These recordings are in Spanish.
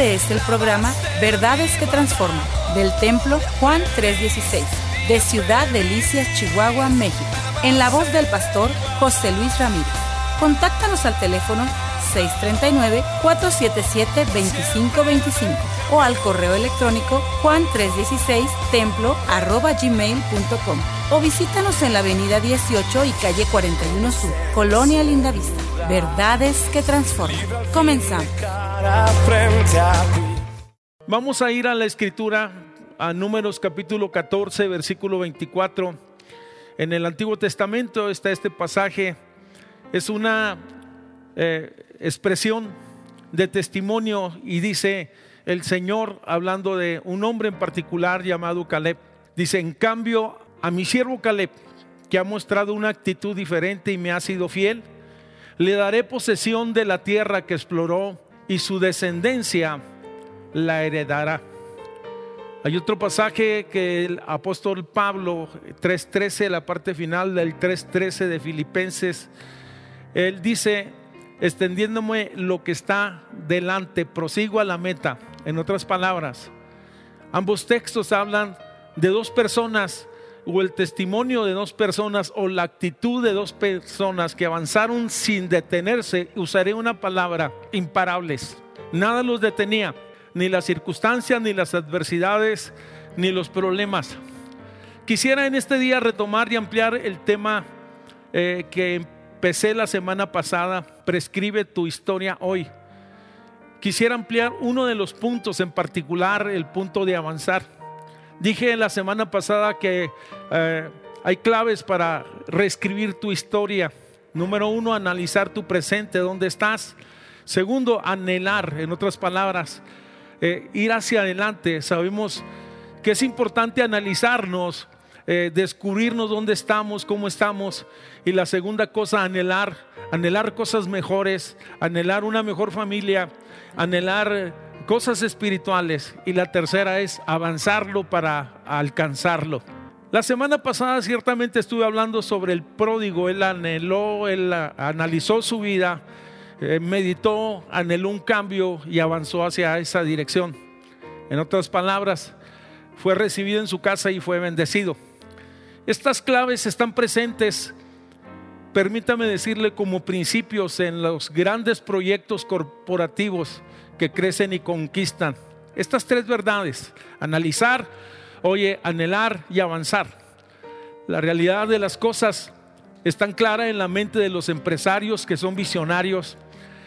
Este es el programa Verdades que Transforman del Templo Juan 316 de Ciudad Delicias, Chihuahua, México, en la voz del pastor José Luis Ramírez. Contáctanos al teléfono 639-477-2525 o al correo electrónico juan316templo.gmail.com o visítanos en la avenida 18 y calle 41 Sur, Colonia Lindavista. Verdades que transforman. Comenzamos. Vamos a ir a la escritura, a Números capítulo 14, versículo 24. En el Antiguo Testamento está este pasaje. Es una eh, expresión de testimonio y dice el Señor, hablando de un hombre en particular llamado Caleb, dice, en cambio a mi siervo Caleb, que ha mostrado una actitud diferente y me ha sido fiel, le daré posesión de la tierra que exploró y su descendencia la heredará. Hay otro pasaje que el apóstol Pablo 3.13, la parte final del 3.13 de Filipenses, él dice, extendiéndome lo que está delante, prosigo a la meta. En otras palabras, ambos textos hablan de dos personas o el testimonio de dos personas o la actitud de dos personas que avanzaron sin detenerse, usaré una palabra, imparables. Nada los detenía, ni las circunstancias, ni las adversidades, ni los problemas. Quisiera en este día retomar y ampliar el tema eh, que empecé la semana pasada, prescribe tu historia hoy. Quisiera ampliar uno de los puntos en particular, el punto de avanzar. Dije la semana pasada que eh, hay claves para reescribir tu historia. Número uno, analizar tu presente, dónde estás. Segundo, anhelar, en otras palabras, eh, ir hacia adelante. Sabemos que es importante analizarnos, eh, descubrirnos dónde estamos, cómo estamos. Y la segunda cosa, anhelar, anhelar cosas mejores, anhelar una mejor familia, anhelar cosas espirituales. Y la tercera es avanzarlo para alcanzarlo. La semana pasada ciertamente estuve hablando sobre el pródigo, él anheló, él analizó su vida, eh, meditó, anheló un cambio y avanzó hacia esa dirección. En otras palabras, fue recibido en su casa y fue bendecido. Estas claves están presentes, permítame decirle, como principios en los grandes proyectos corporativos que crecen y conquistan. Estas tres verdades, analizar, oye, anhelar y avanzar. La realidad de las cosas está clara en la mente de los empresarios que son visionarios,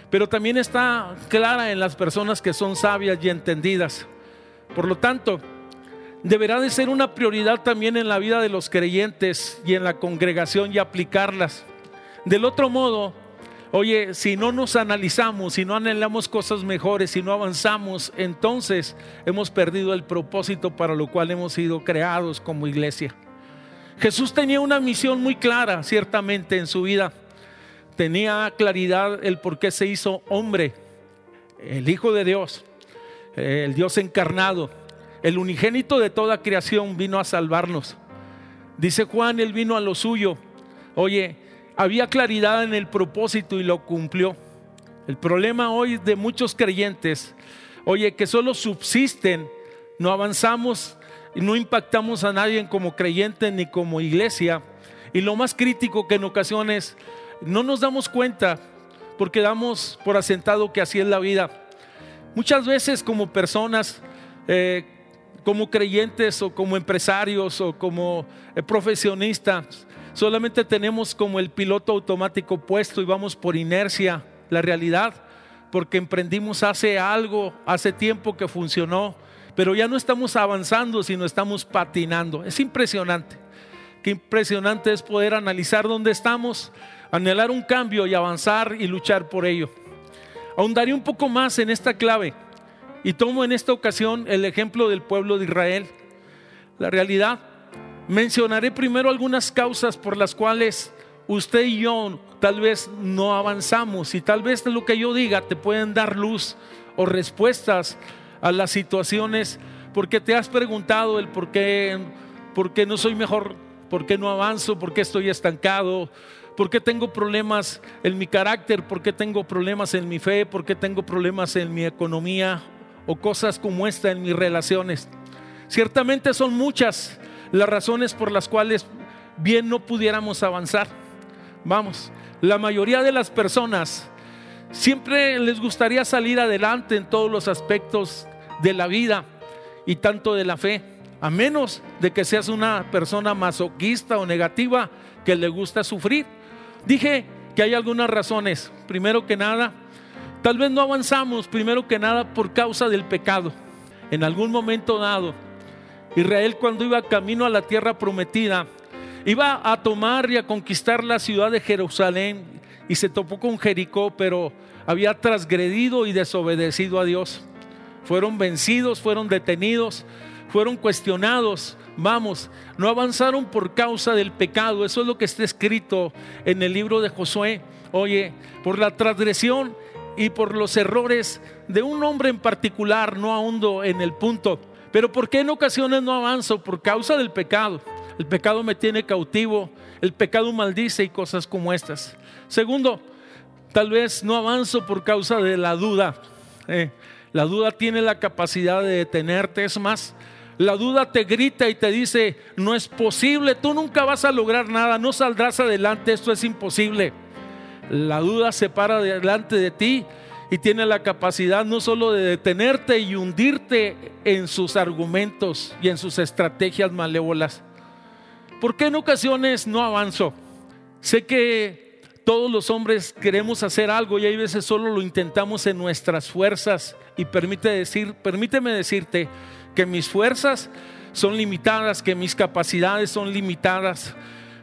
pero también está clara en las personas que son sabias y entendidas. Por lo tanto, deberá de ser una prioridad también en la vida de los creyentes y en la congregación y aplicarlas. Del otro modo, oye, si no nos analizamos, si no anhelamos cosas mejores, si no avanzamos, entonces hemos perdido el propósito para lo cual hemos sido creados como iglesia. Jesús tenía una misión muy clara, ciertamente, en su vida. Tenía claridad el por qué se hizo hombre, el Hijo de Dios, el Dios encarnado el unigénito de toda creación vino a salvarnos. Dice Juan, él vino a lo suyo. Oye, había claridad en el propósito y lo cumplió. El problema hoy de muchos creyentes, oye, que solo subsisten, no avanzamos y no impactamos a nadie como creyente ni como iglesia. Y lo más crítico que en ocasiones no nos damos cuenta porque damos por asentado que así es la vida. Muchas veces como personas eh, como creyentes o como empresarios o como eh, profesionistas. Solamente tenemos como el piloto automático puesto y vamos por inercia la realidad, porque emprendimos hace algo, hace tiempo que funcionó, pero ya no estamos avanzando, sino estamos patinando. Es impresionante. Qué impresionante es poder analizar dónde estamos, anhelar un cambio y avanzar y luchar por ello. Ahondaré un poco más en esta clave y tomo en esta ocasión el ejemplo del pueblo de Israel. La realidad, mencionaré primero algunas causas por las cuales usted y yo tal vez no avanzamos y tal vez lo que yo diga te pueden dar luz o respuestas a las situaciones. Porque te has preguntado el por qué, por qué no soy mejor, por qué no avanzo, por qué estoy estancado, por qué tengo problemas en mi carácter, por qué tengo problemas en mi fe, por qué tengo problemas en mi economía o cosas como esta en mis relaciones. Ciertamente son muchas las razones por las cuales bien no pudiéramos avanzar. Vamos, la mayoría de las personas siempre les gustaría salir adelante en todos los aspectos de la vida y tanto de la fe, a menos de que seas una persona masoquista o negativa que le gusta sufrir. Dije que hay algunas razones. Primero que nada, tal vez no avanzamos, primero que nada por causa del pecado. En algún momento dado, Israel cuando iba camino a la tierra prometida, iba a tomar y a conquistar la ciudad de Jerusalén y se topó con Jericó, pero había transgredido y desobedecido a Dios. Fueron vencidos, fueron detenidos, fueron cuestionados. Vamos, no avanzaron por causa del pecado. Eso es lo que está escrito en el libro de Josué. Oye, por la transgresión y por los errores de un hombre en particular, no ahondo en el punto. Pero ¿por qué en ocasiones no avanzo? Por causa del pecado. El pecado me tiene cautivo, el pecado maldice y cosas como estas. Segundo, tal vez no avanzo por causa de la duda. Eh, la duda tiene la capacidad de detenerte. Es más, la duda te grita y te dice, no es posible, tú nunca vas a lograr nada, no saldrás adelante, esto es imposible. La duda se para delante de ti y tiene la capacidad no solo de detenerte y hundirte en sus argumentos y en sus estrategias malévolas, ¿Por qué en ocasiones no avanzo? Sé que todos los hombres queremos hacer algo y hay veces solo lo intentamos en nuestras fuerzas. Y permite decir, permíteme decirte que mis fuerzas son limitadas, que mis capacidades son limitadas.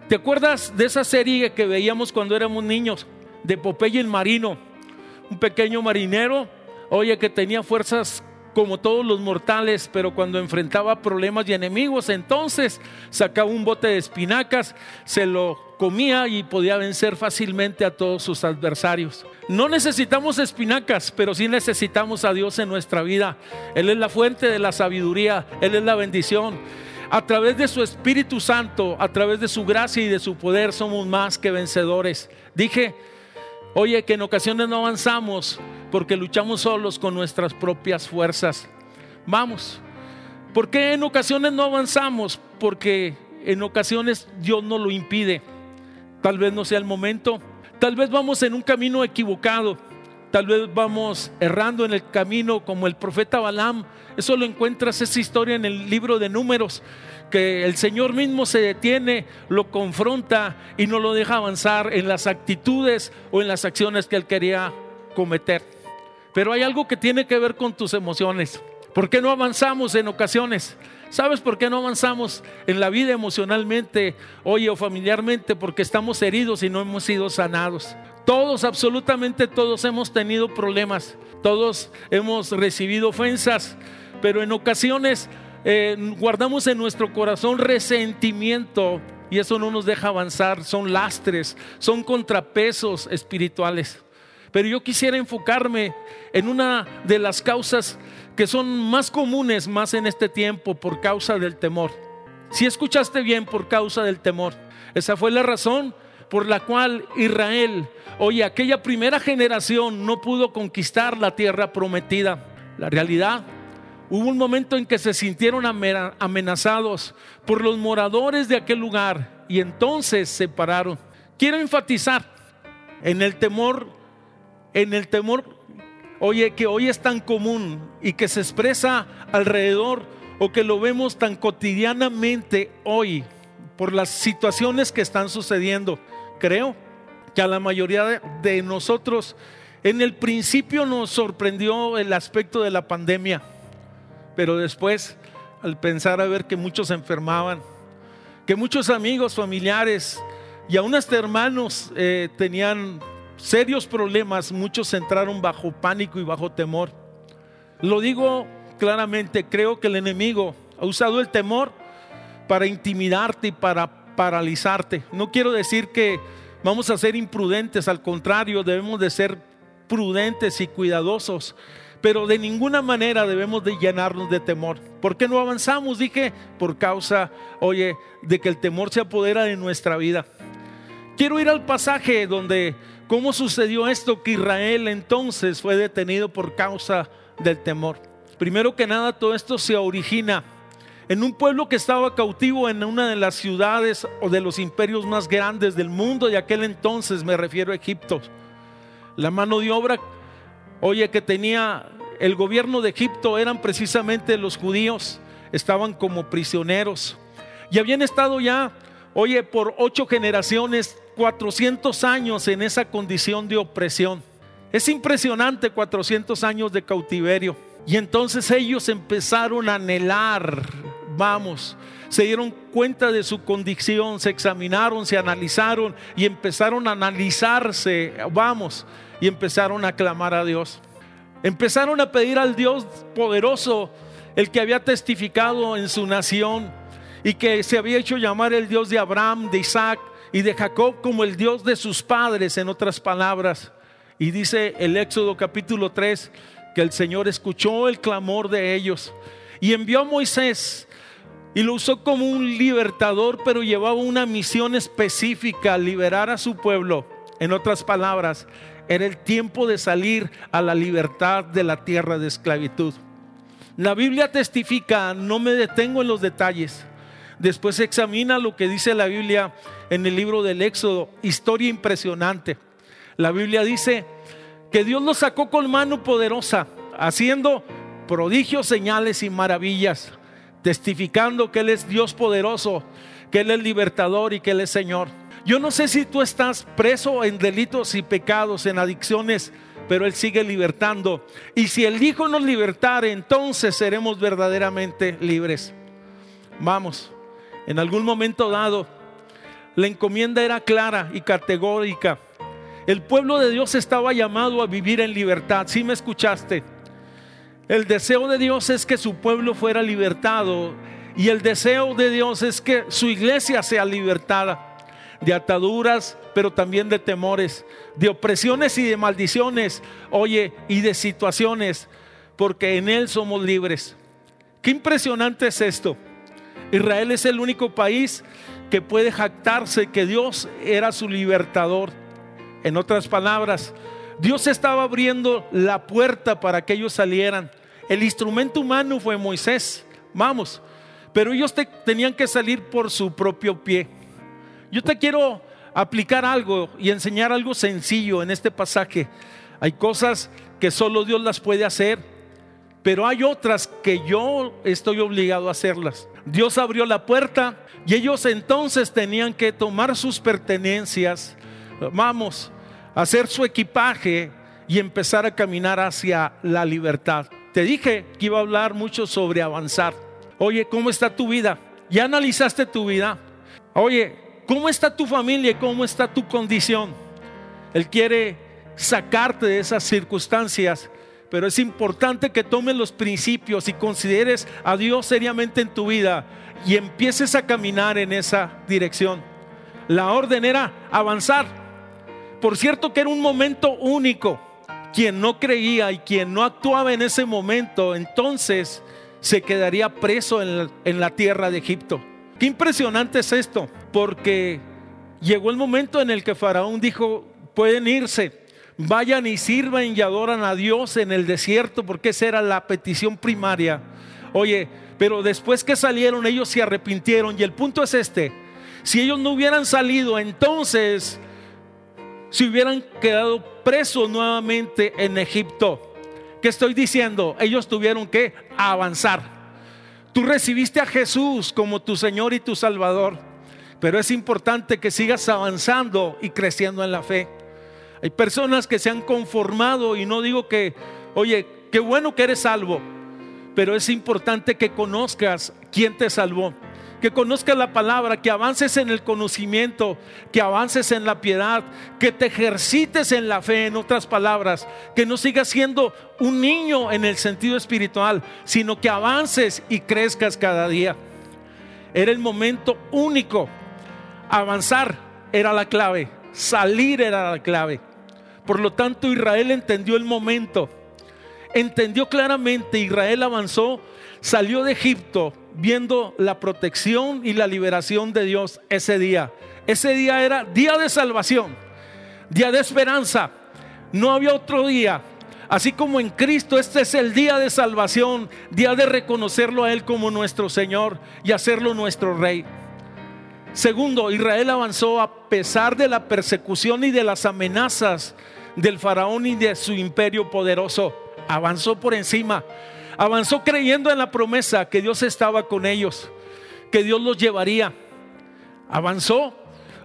¿Te acuerdas de esa serie que veíamos cuando éramos niños? De Popeye el Marino, un pequeño marinero, oye, que tenía fuerzas como todos los mortales, pero cuando enfrentaba problemas y enemigos, entonces sacaba un bote de espinacas, se lo comía y podía vencer fácilmente a todos sus adversarios. No necesitamos espinacas, pero sí necesitamos a Dios en nuestra vida. Él es la fuente de la sabiduría, Él es la bendición. A través de su Espíritu Santo, a través de su gracia y de su poder, somos más que vencedores. Dije, oye, que en ocasiones no avanzamos porque luchamos solos con nuestras propias fuerzas. Vamos. ¿Por qué en ocasiones no avanzamos? Porque en ocasiones Dios no lo impide. Tal vez no sea el momento. Tal vez vamos en un camino equivocado. Tal vez vamos errando en el camino como el profeta Balaam. Eso lo encuentras, esa historia en el libro de números, que el Señor mismo se detiene, lo confronta y no lo deja avanzar en las actitudes o en las acciones que él quería cometer. Pero hay algo que tiene que ver con tus emociones. ¿Por qué no avanzamos en ocasiones? ¿Sabes por qué no avanzamos en la vida emocionalmente, oye, o familiarmente? Porque estamos heridos y no hemos sido sanados. Todos, absolutamente todos hemos tenido problemas, todos hemos recibido ofensas, pero en ocasiones eh, guardamos en nuestro corazón resentimiento y eso no nos deja avanzar, son lastres, son contrapesos espirituales. Pero yo quisiera enfocarme en una de las causas que son más comunes más en este tiempo por causa del temor. Si escuchaste bien, por causa del temor. Esa fue la razón por la cual Israel, oye, aquella primera generación no pudo conquistar la tierra prometida. La realidad, hubo un momento en que se sintieron amenazados por los moradores de aquel lugar y entonces se pararon. Quiero enfatizar en el temor en el temor, oye, que hoy es tan común y que se expresa alrededor o que lo vemos tan cotidianamente hoy por las situaciones que están sucediendo. Creo que a la mayoría de, nosotros en el principio nos sorprendió el aspecto de la pandemia, pero después al pensar a ver que muchos se enfermaban, que muchos amigos, familiares y aún hasta hermanos eh, tenían serios problemas, muchos entraron bajo pánico y bajo temor. Lo digo claramente, creo que el enemigo ha usado el temor para intimidarte y para paralizarte. No quiero decir que vamos a ser imprudentes, al contrario, debemos de ser prudentes y cuidadosos, pero de ninguna manera debemos de llenarnos de temor. ¿Por qué no avanzamos? Dije, por causa, oye, de que el temor se apodera de nuestra vida. Quiero ir al pasaje donde ¿Cómo sucedió esto que Israel entonces fue detenido por causa del temor? Primero que nada, todo esto se origina en un pueblo que estaba cautivo en una de las ciudades o de los imperios más grandes del mundo de aquel entonces, me refiero a Egipto. La mano de obra, oye, que tenía el gobierno de Egipto eran precisamente los judíos, estaban como prisioneros y habían estado ya, oye, por ocho generaciones, 400 años en esa condición de opresión. Es impresionante 400 años de cautiverio. Y entonces ellos empezaron a anhelar Se dieron cuenta de su condición, se examinaron, se analizaron y empezaron a analizarse, vamos, y empezaron a clamar a Dios. Empezaron a pedir al Dios poderoso, el que había testificado en su nación y que se había hecho llamar el Dios de Abraham, de Isaac y de Jacob como el Dios de sus padres, en otras palabras. Y dice el Éxodo capítulo 3 que el Señor escuchó el clamor de ellos y envió a Moisés y lo usó como un libertador, pero llevaba una misión específica, liberar a su pueblo. En otras palabras, era el tiempo de salir a la libertad de la tierra de esclavitud. La Biblia testifica, no me detengo en los detalles. Después examina lo que dice la Biblia en el libro del Éxodo, historia impresionante. La Biblia dice que Dios los sacó con mano poderosa, haciendo prodigios, señales y maravillas testificando que Él es Dios poderoso, que Él es libertador y que Él es Señor. Yo no sé si tú estás preso en delitos y pecados, en adicciones, pero Él sigue libertando. Y si el Hijo nos libertare, entonces seremos verdaderamente libres. Vamos, en algún momento dado, la encomienda era clara y categórica. El pueblo de Dios estaba llamado a vivir en libertad. Si me escuchaste? El deseo de Dios es que su pueblo fuera libertado y el deseo de Dios es que su iglesia sea libertada de ataduras, pero también de temores, de opresiones y de maldiciones, oye, y de situaciones, porque en Él somos libres. Qué impresionante es esto. Israel es el único país que puede jactarse que Dios era su libertador. En otras palabras, Dios estaba abriendo la puerta para que ellos salieran. El instrumento humano fue Moisés, vamos, pero ellos tenían que salir por su propio pie. Yo te quiero aplicar algo y enseñar algo sencillo en este pasaje. Hay cosas que solo Dios las puede hacer, pero hay otras que yo estoy obligado a hacerlas. Dios abrió la puerta y ellos entonces tenían que tomar sus pertenencias, vamos, hacer su equipaje y empezar a caminar hacia la libertad. Te dije que iba a hablar mucho sobre avanzar. Oye, ¿cómo está tu vida? ¿Ya analizaste tu vida? Oye, ¿cómo está tu familia? ¿Cómo está tu condición? Él quiere sacarte de esas circunstancias, pero es importante que tomes los principios y consideres a Dios seriamente en tu vida y empieces a caminar en esa dirección. La orden era avanzar. Por cierto que era un momento único quien no creía y quien no actuaba en ese momento, entonces se quedaría preso en la, tierra de Egipto. Qué impresionante es esto, porque llegó el momento en el que Faraón dijo, pueden irse, vayan y sirvan y adoran a Dios en el desierto, porque esa era la petición primaria. Oye, pero después que salieron ellos se arrepintieron y el punto es este, si ellos no hubieran salido, entonces si hubieran quedado presos nuevamente en Egipto. ¿Qué estoy diciendo? Ellos tuvieron que avanzar. Tú recibiste a Jesús como tu Señor y tu Salvador, pero es importante que sigas avanzando y creciendo en la fe. Hay personas que se han conformado y no digo que, oye, qué bueno que eres salvo, pero es importante que conozcas quién te salvó que conozcas la palabra, que avances en el conocimiento, que avances en la piedad, que te ejercites en la fe, en otras palabras, que no sigas siendo un niño en el sentido espiritual, sino que avances y crezcas cada día. Era el momento único. Avanzar era la clave, salir era la clave. Por lo tanto, Israel entendió el momento. Entendió claramente, Israel avanzó, salió de Egipto, viendo la protección y la liberación de Dios ese día. Ese día era día de salvación, día de esperanza. No había otro día. Así como en Cristo, este es el día de salvación, día de reconocerlo a Él como nuestro Señor y hacerlo nuestro Rey. Segundo, Israel avanzó a pesar de la persecución y de las amenazas del faraón y de su imperio poderoso. Avanzó por encima. Avanzó creyendo en la promesa que Dios estaba con ellos, que Dios los llevaría. Avanzó.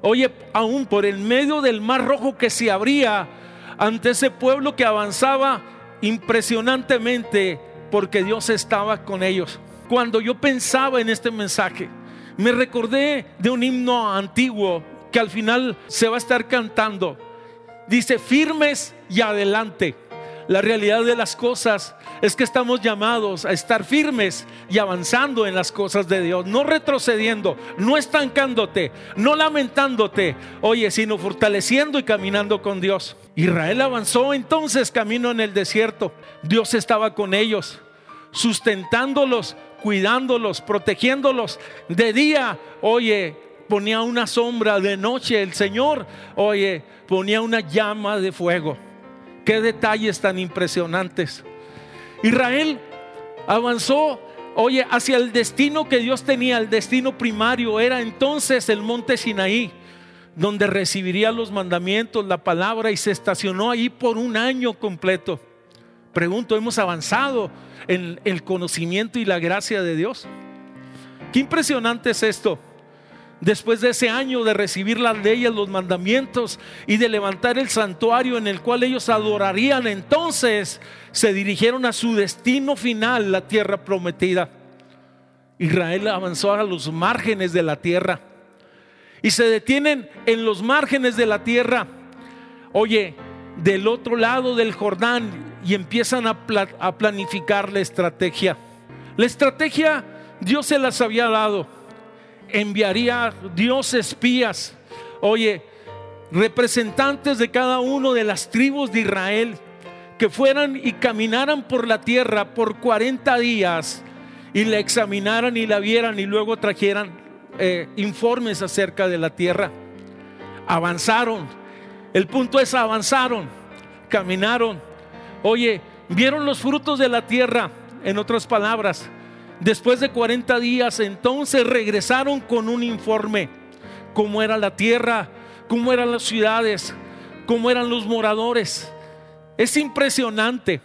Oye, aún por el medio del mar rojo que se abría ante ese pueblo que avanzaba impresionantemente porque Dios estaba con ellos. Cuando yo pensaba en este mensaje, me recordé de un himno antiguo que al final se va a estar cantando. Dice, firmes y adelante. La realidad de las cosas es que estamos llamados a estar firmes y avanzando en las cosas de Dios, no retrocediendo, no estancándote, no lamentándote, oye, sino fortaleciendo y caminando con Dios. Israel avanzó entonces camino en el desierto. Dios estaba con ellos, sustentándolos, cuidándolos, protegiéndolos. De día, oye, ponía una sombra, de noche el Señor, oye, ponía una llama de fuego. Qué detalles tan impresionantes. Israel avanzó, oye, hacia el destino que Dios tenía, el destino primario era entonces el monte Sinaí, donde recibiría los mandamientos, la palabra y se estacionó ahí por un año completo. Pregunto, ¿hemos avanzado en el conocimiento y la gracia de Dios? Qué impresionante es esto después de ese año de recibir las leyes, los mandamientos y de levantar el santuario en el cual ellos adorarían, entonces se dirigieron a su destino final, la tierra prometida. Israel avanzó a los márgenes de la tierra y se detienen en los márgenes de la tierra. Oye, del otro lado del Jordán y empiezan a, a planificar la estrategia. La estrategia Dios se las había dado enviaría Dios espías, oye, representantes de cada uno de las tribus de Israel, que fueran y caminaran por la tierra por 40 días y la examinaran y la vieran y luego trajeran eh, informes acerca de la tierra. Avanzaron. El punto es avanzaron, caminaron. Oye, vieron los frutos de la tierra, en otras palabras, Después de 40 días, entonces regresaron con un informe, cómo era la tierra, cómo eran las ciudades, cómo eran los moradores. Es impresionante.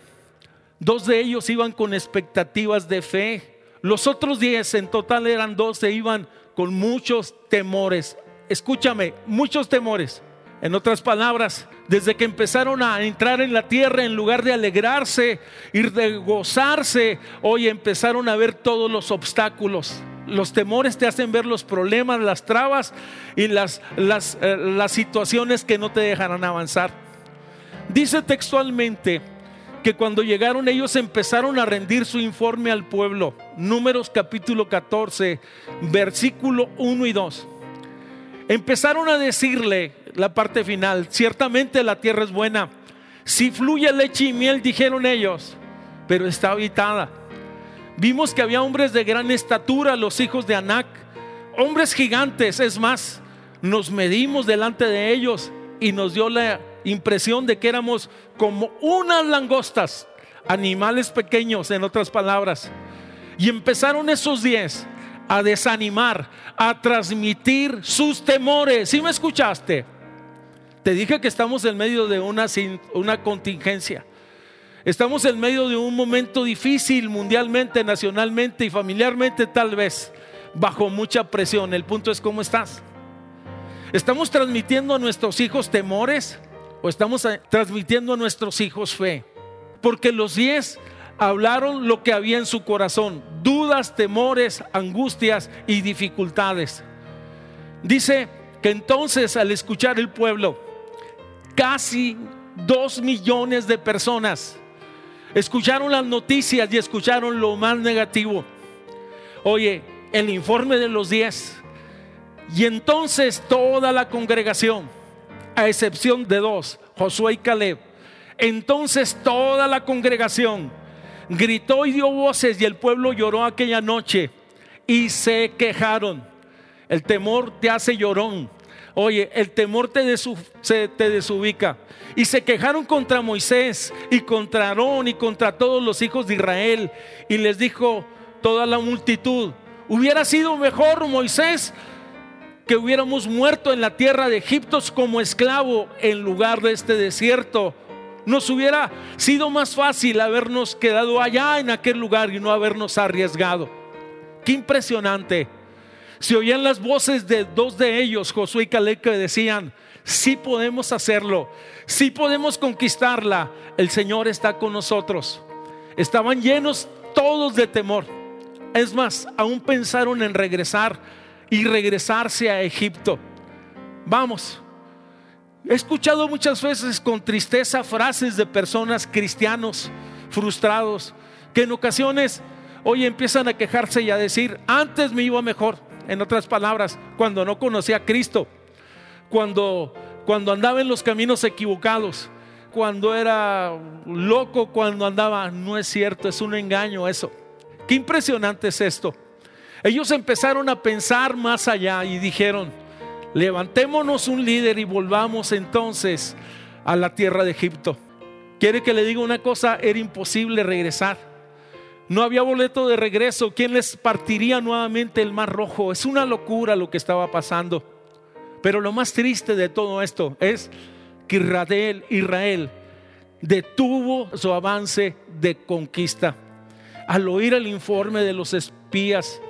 Dos de ellos iban con expectativas de fe. Los otros diez, en total eran doce, iban con muchos temores. Escúchame, muchos temores. En otras palabras, desde que empezaron a entrar en la tierra, en lugar de alegrarse y de gozarse, hoy empezaron a ver todos los obstáculos. Los temores te hacen ver los problemas, las trabas y las, las, eh, las situaciones que no te dejarán avanzar. Dice textualmente que cuando llegaron ellos empezaron a rendir su informe al pueblo. Números capítulo 14, versículo 1 y 2. Empezaron a decirle, la parte final. Ciertamente la tierra es buena. Si fluye leche y miel, dijeron ellos, pero está habitada. Vimos que había hombres de gran estatura, los hijos de Anac, hombres gigantes, es más, nos medimos delante de ellos y nos dio la impresión de que éramos como unas langostas, animales pequeños, en otras palabras. Y empezaron esos diez a desanimar, a transmitir sus temores. ¿Sí me escuchaste? Te dije que estamos en medio de una, una contingencia. Estamos en medio de un momento difícil mundialmente, nacionalmente y familiarmente tal vez, bajo mucha presión. El punto es cómo estás. ¿Estamos transmitiendo a nuestros hijos temores o estamos transmitiendo a nuestros hijos fe? Porque los diez hablaron lo que había en su corazón, dudas, temores, angustias y dificultades. Dice que entonces al escuchar el pueblo, casi dos millones de personas escucharon las noticias y escucharon lo más negativo. Oye, el informe de los diez. Y entonces toda la congregación, a excepción de dos, Josué y Caleb, entonces toda la congregación gritó y dio voces y el pueblo lloró aquella noche y se quejaron. El temor te hace llorón. Oye, el temor te, se, te desubica. Y se quejaron contra Moisés y contra Aarón y contra todos los hijos de Israel. Y les dijo toda la multitud, hubiera sido mejor Moisés que hubiéramos muerto en la tierra de Egipto como esclavo en lugar de este desierto. Nos hubiera sido más fácil habernos quedado allá en aquel lugar y no habernos arriesgado. Qué impresionante. Se oían las voces de dos de ellos, Josué y Caleb, que decían, sí podemos hacerlo, sí podemos conquistarla, el Señor está con nosotros. Estaban llenos todos de temor. Es más, aún pensaron en regresar y regresarse a Egipto. Vamos. He escuchado muchas veces con tristeza frases de personas cristianos frustrados que en ocasiones hoy empiezan a quejarse y a decir, antes me iba mejor. En otras palabras, cuando no conocía a Cristo, cuando, cuando andaba en los caminos equivocados, cuando era loco, cuando andaba, no es cierto, es un engaño eso. Qué impresionante es esto. Ellos empezaron a pensar más allá y dijeron, levantémonos un líder y volvamos entonces a la tierra de Egipto. Quiere que le diga una cosa, era imposible regresar. No había boleto de regreso. ¿Quién les partiría nuevamente el mar rojo? Es una locura lo que estaba pasando. Pero lo más triste de todo esto es que Israel, Israel detuvo su avance de conquista. Al oír el informe de los espías,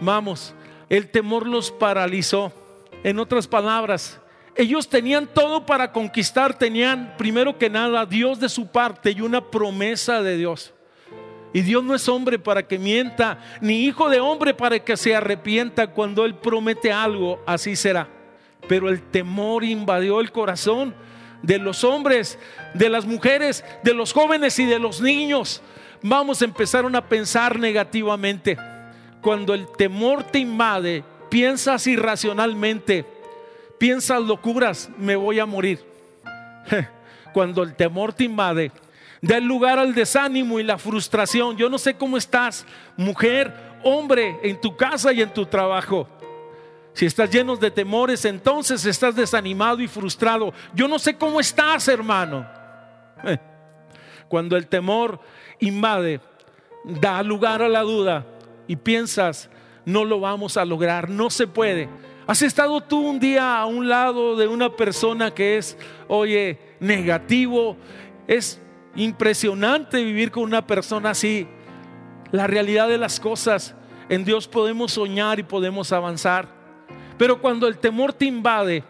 Vamos, el temor los paralizó. En otras palabras, ellos tenían todo para conquistar, tenían primero que nada Dios de su parte y una promesa de Dios. Y Dios no es hombre para que mienta, ni hijo de hombre para que se arrepienta cuando Él promete algo, así será. Pero el temor invadió el corazón de los hombres, de las mujeres, de los jóvenes y de los niños. Vamos, empezaron a pensar negativamente cuando el temor te invade, piensas irracionalmente, piensas locuras, me voy a morir. Cuando el temor te invade, da lugar al desánimo y la frustración. Yo no sé cómo estás, mujer, hombre, en tu casa y en tu trabajo. Si estás lleno de temores, entonces estás desanimado y frustrado. Yo no sé cómo estás, hermano. Cuando el temor invade, da lugar a la duda, y piensas, no lo vamos a lograr, no se puede. ¿Has estado tú un día a un lado de una persona que es, oye, negativo? Es impresionante vivir con una persona así. La realidad de las cosas, en Dios podemos soñar y podemos avanzar. Pero cuando el temor te invade,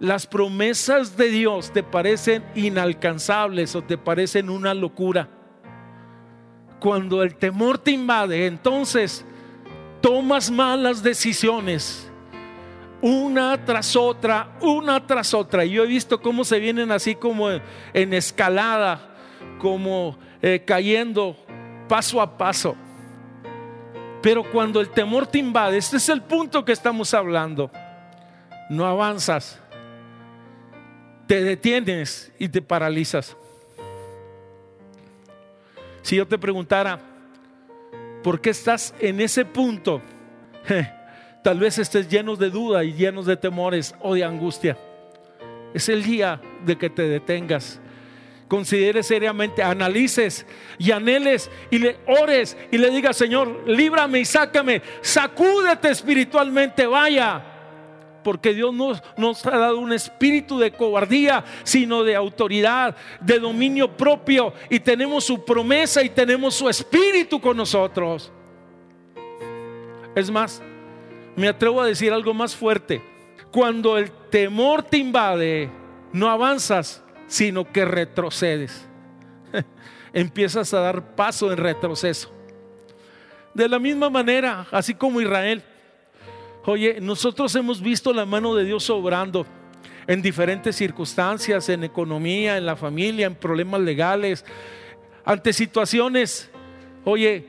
las promesas de Dios te parecen inalcanzables o te parecen una locura cuando el temor te invade, entonces tomas malas decisiones, una tras otra, una tras otra. Yo he visto cómo se vienen así como en escalada, como eh, cayendo paso a paso. Pero cuando el temor te invade, este es el punto que estamos hablando, no avanzas, te detienes y te paralizas. Si yo te preguntara, ¿por qué estás en ese punto? tal vez estés lleno de duda y llenos de temores o de angustia. Es el día de que te detengas. Consideres seriamente, analices y anheles y le ores y le digas, Señor, líbrame y sácame, sacúdete espiritualmente, vaya porque Dios nos, nos ha dado un espíritu de cobardía, sino de autoridad, de dominio propio, y tenemos su promesa y tenemos su espíritu con nosotros. Es más, me atrevo a decir algo más fuerte. Cuando el temor te invade, no avanzas, sino que retrocedes. Empiezas a dar paso en retroceso. De la misma manera, así como Israel, Oye, nosotros hemos visto la mano de Dios obrando en diferentes circunstancias, en economía, en la familia, en problemas legales, ante situaciones. Oye,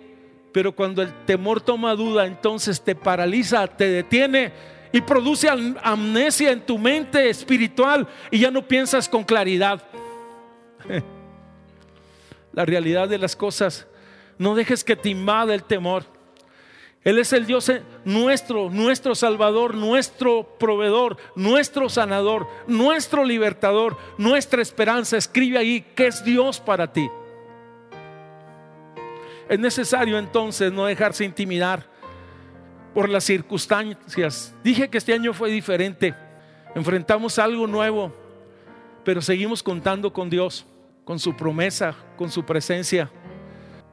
pero cuando el temor toma duda, entonces te paraliza, te detiene y produce amnesia en tu mente espiritual y ya no piensas con claridad. La realidad de las cosas, no dejes que te invada el temor. Él es el Dios nuestro, nuestro Salvador, nuestro proveedor, nuestro sanador, nuestro libertador, nuestra esperanza. Escribe ahí qué es Dios para ti. Es necesario entonces no dejarse intimidar por las circunstancias. Dije que este año fue diferente. Enfrentamos algo nuevo, pero seguimos contando con Dios, con su promesa, con su presencia.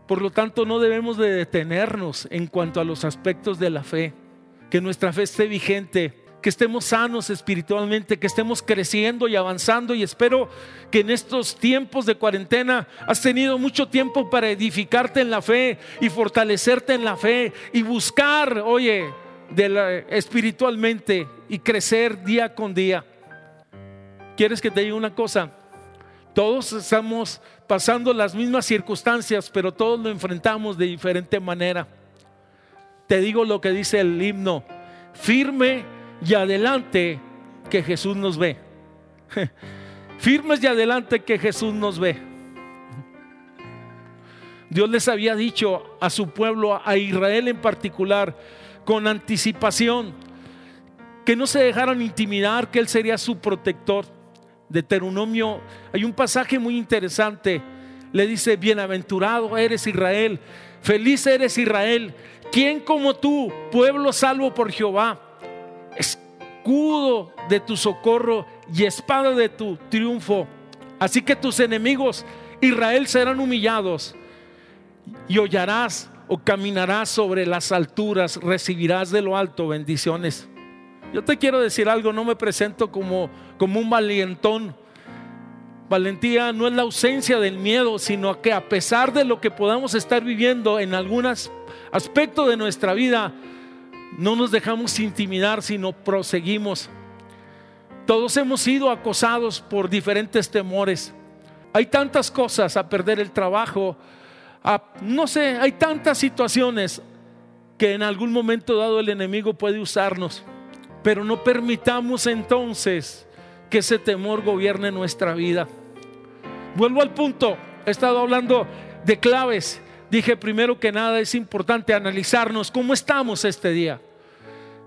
Por lo tanto, no debemos de detenernos en cuanto a los aspectos de la fe. Que nuestra fe esté vigente, que estemos sanos espiritualmente, que estemos creciendo y avanzando. Y espero que en estos tiempos de cuarentena has tenido mucho tiempo para edificarte en la fe y fortalecerte en la fe y buscar, oye, espiritualmente y crecer día con día. ¿Quieres que te diga una cosa? Todos estamos pasando las mismas circunstancias, pero todos lo enfrentamos de diferente manera. Te digo lo que dice el himno, firme y adelante que Jesús nos ve. Firmes y adelante que Jesús nos ve. Dios les había dicho a su pueblo, a Israel en particular, con anticipación, que no se dejaran intimidar, que Él sería su protector. De Deuteronomio hay un pasaje muy interesante. Le dice, bienaventurado eres Israel, feliz eres Israel. ¿Quién como tú, pueblo salvo por Jehová? Escudo de tu socorro y espada de tu triunfo. Así que tus enemigos, Israel, serán humillados y hollarás o caminarás sobre las alturas, recibirás de lo alto bendiciones. Yo te quiero decir algo, no me presento como, como un valientón. Valentía no es la ausencia del miedo, sino que a pesar de lo que podamos estar viviendo en algunos aspectos de nuestra vida, no nos dejamos intimidar, sino proseguimos. Todos hemos sido acosados por diferentes temores. Hay tantas cosas a perder el trabajo, no sé, hay tantas situaciones que en algún momento dado el enemigo puede usarnos. Pero no permitamos entonces que ese temor gobierne nuestra vida. Vuelvo al punto, he estado hablando de claves. Dije primero que nada es importante analizarnos cómo estamos este día.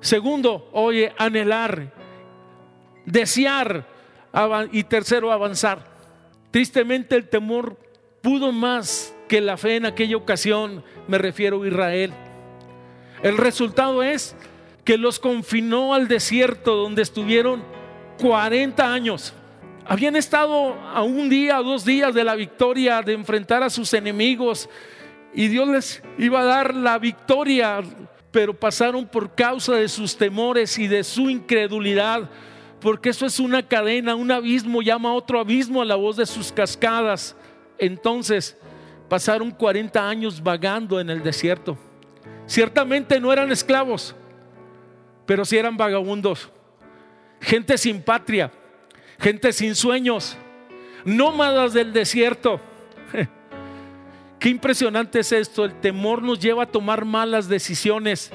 Segundo, oye, anhelar, desear y tercero, avanzar. Tristemente el temor pudo más que la fe en aquella ocasión, me refiero a Israel. El resultado es que los confinó al desierto donde estuvieron 40 años. Habían estado a un día, dos días de la victoria, de enfrentar a sus enemigos, y Dios les iba a dar la victoria pero pasaron por causa de sus temores y de su incredulidad, porque eso es una cadena, un abismo llama a otro abismo a la voz de sus cascadas. Entonces pasaron 40 años vagando en el desierto. Ciertamente no eran esclavos, pero sí eran vagabundos, gente sin patria, gente sin sueños, nómadas del desierto. Qué impresionante es esto. El temor nos lleva a tomar malas decisiones.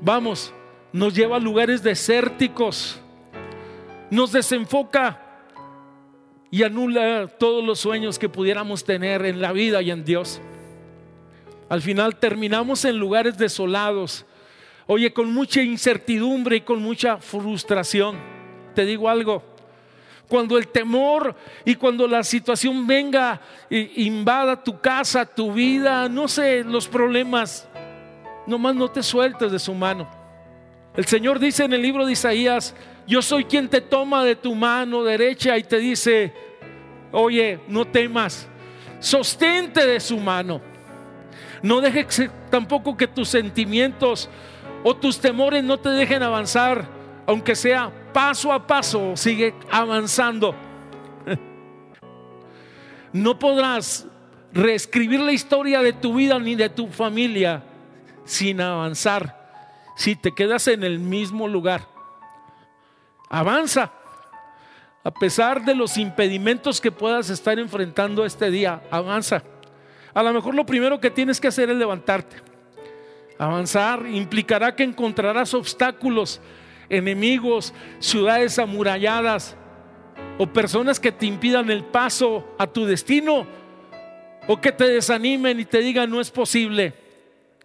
Vamos, nos lleva a lugares desérticos. Nos desenfoca y anula todos los sueños que pudiéramos tener en la vida y en Dios. Al final terminamos en lugares desolados. Oye, con mucha incertidumbre y con mucha frustración. Te digo algo, cuando el temor y cuando la situación venga, invada tu casa, tu vida, no sé, los problemas, nomás no te sueltes de su mano. El Señor dice en el libro de Isaías, yo soy quien te toma de tu mano derecha y te dice, oye, no temas, sostente de su mano. No dejes tampoco que tus sentimientos o tus temores no te dejen avanzar, aunque sea paso a paso sigue avanzando. No podrás reescribir la historia de tu vida ni de tu familia sin avanzar si te quedas en el mismo lugar. Avanza. A pesar de los impedimentos que puedas estar enfrentando este día, avanza. A lo mejor lo primero que tienes que hacer es levantarte. Avanzar implicará que encontrarás obstáculos enemigos, ciudades amuralladas o personas que te impidan el paso a tu destino o que te desanimen y te digan no es posible.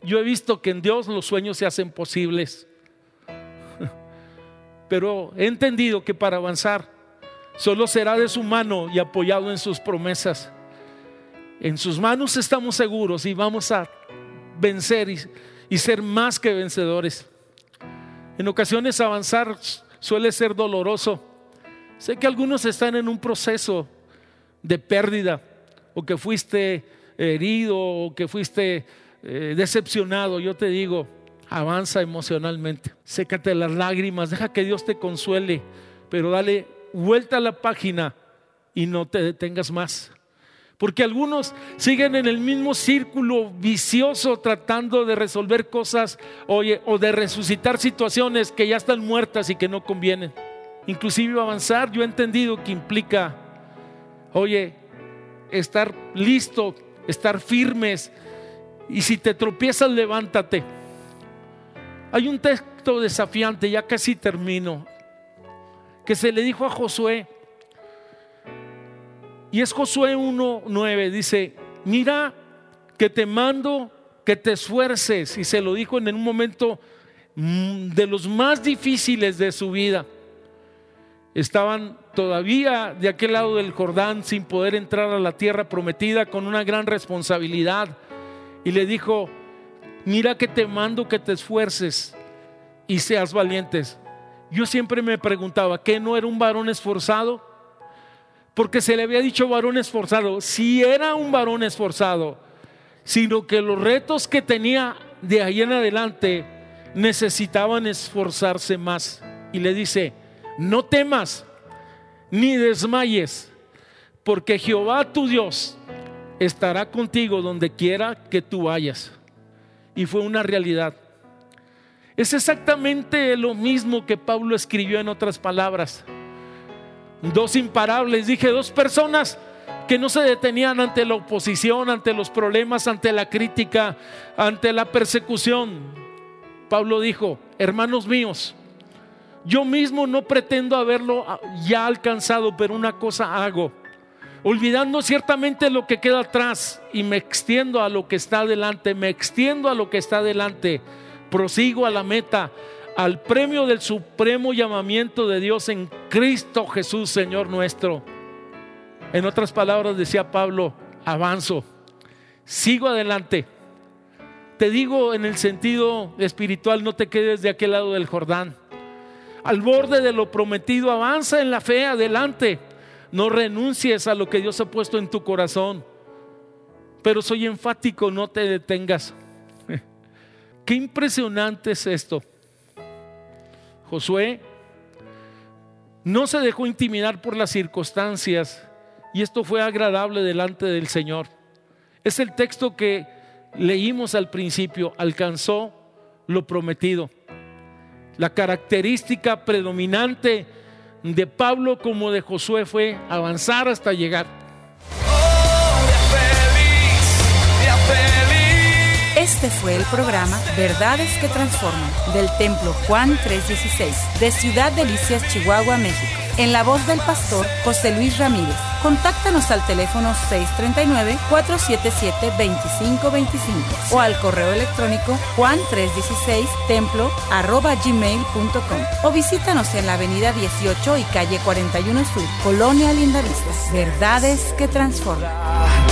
Yo he visto que en Dios los sueños se hacen posibles. Pero he entendido que para avanzar solo será de su mano y apoyado en sus promesas. En sus manos estamos seguros y vamos a vencer y, ser más que vencedores. En ocasiones avanzar suele ser doloroso. Sé que algunos están en un proceso de pérdida o que fuiste herido o que fuiste eh, decepcionado. Yo te digo, avanza emocionalmente. Sécate las lágrimas, deja que Dios te consuele, pero dale vuelta a la página y no te detengas más. Porque algunos siguen en el mismo círculo vicioso tratando de resolver cosas oye, o de resucitar situaciones que ya están muertas y que no convienen. Inclusive avanzar, yo he entendido que implica, oye, estar listo, estar firmes. Y si te tropiezas, levántate. Hay un texto desafiante, ya casi termino, que se le dijo a Josué, y es Josué 1.9, dice, mira que te mando que te esfuerces, y se lo dijo en un momento mm, de los más difíciles de su vida. Estaban todavía de aquel lado del Jordán sin poder entrar a la tierra prometida con una gran responsabilidad. Y le dijo, mira que te mando que te esfuerces y seas valientes. Yo siempre me preguntaba, ¿qué no era un varón esforzado? Porque se le había dicho varón esforzado. Si era un varón esforzado, sino que los retos que tenía de ahí en adelante necesitaban esforzarse más. Y le dice, no temas ni desmayes, porque Jehová tu Dios estará contigo donde quiera que tú vayas y fue una realidad. Es exactamente lo mismo que Pablo escribió en otras palabras. Dos imparables, dije, dos personas que no se detenían ante la oposición, ante los problemas, ante la crítica, ante la persecución. Pablo dijo, hermanos míos, yo mismo no pretendo haberlo ya alcanzado, pero una cosa hago olvidando ciertamente lo que queda atrás y me extiendo a lo que está adelante, me extiendo a lo que está adelante, prosigo a la meta, al premio del supremo llamamiento de Dios en Cristo Jesús, Señor nuestro. En otras palabras decía Pablo, avanzo, sigo adelante. Te digo en el sentido espiritual, no te quedes de aquel lado del Jordán. Al borde de lo prometido, avanza en la fe adelante no renuncies a lo que Dios ha puesto en tu corazón. Pero soy enfático, no te detengas. Qué impresionante es esto. Josué no se dejó intimidar por las circunstancias y esto fue agradable delante del Señor. Es el texto que leímos al principio, alcanzó lo prometido. La característica predominante de Pablo como de Josué fue avanzar hasta llegar. Este fue el programa Verdades que Transforman del Templo Juan 316 de Ciudad Delicias, Chihuahua, México. En la voz del pastor José Luis Ramírez. Contáctanos al teléfono 639-477-2525 o al correo electrónico juan316templo gmail.com o visítanos en la avenida 18 y calle 41 Sur, Colonia Lindavista. Verdades que transforman.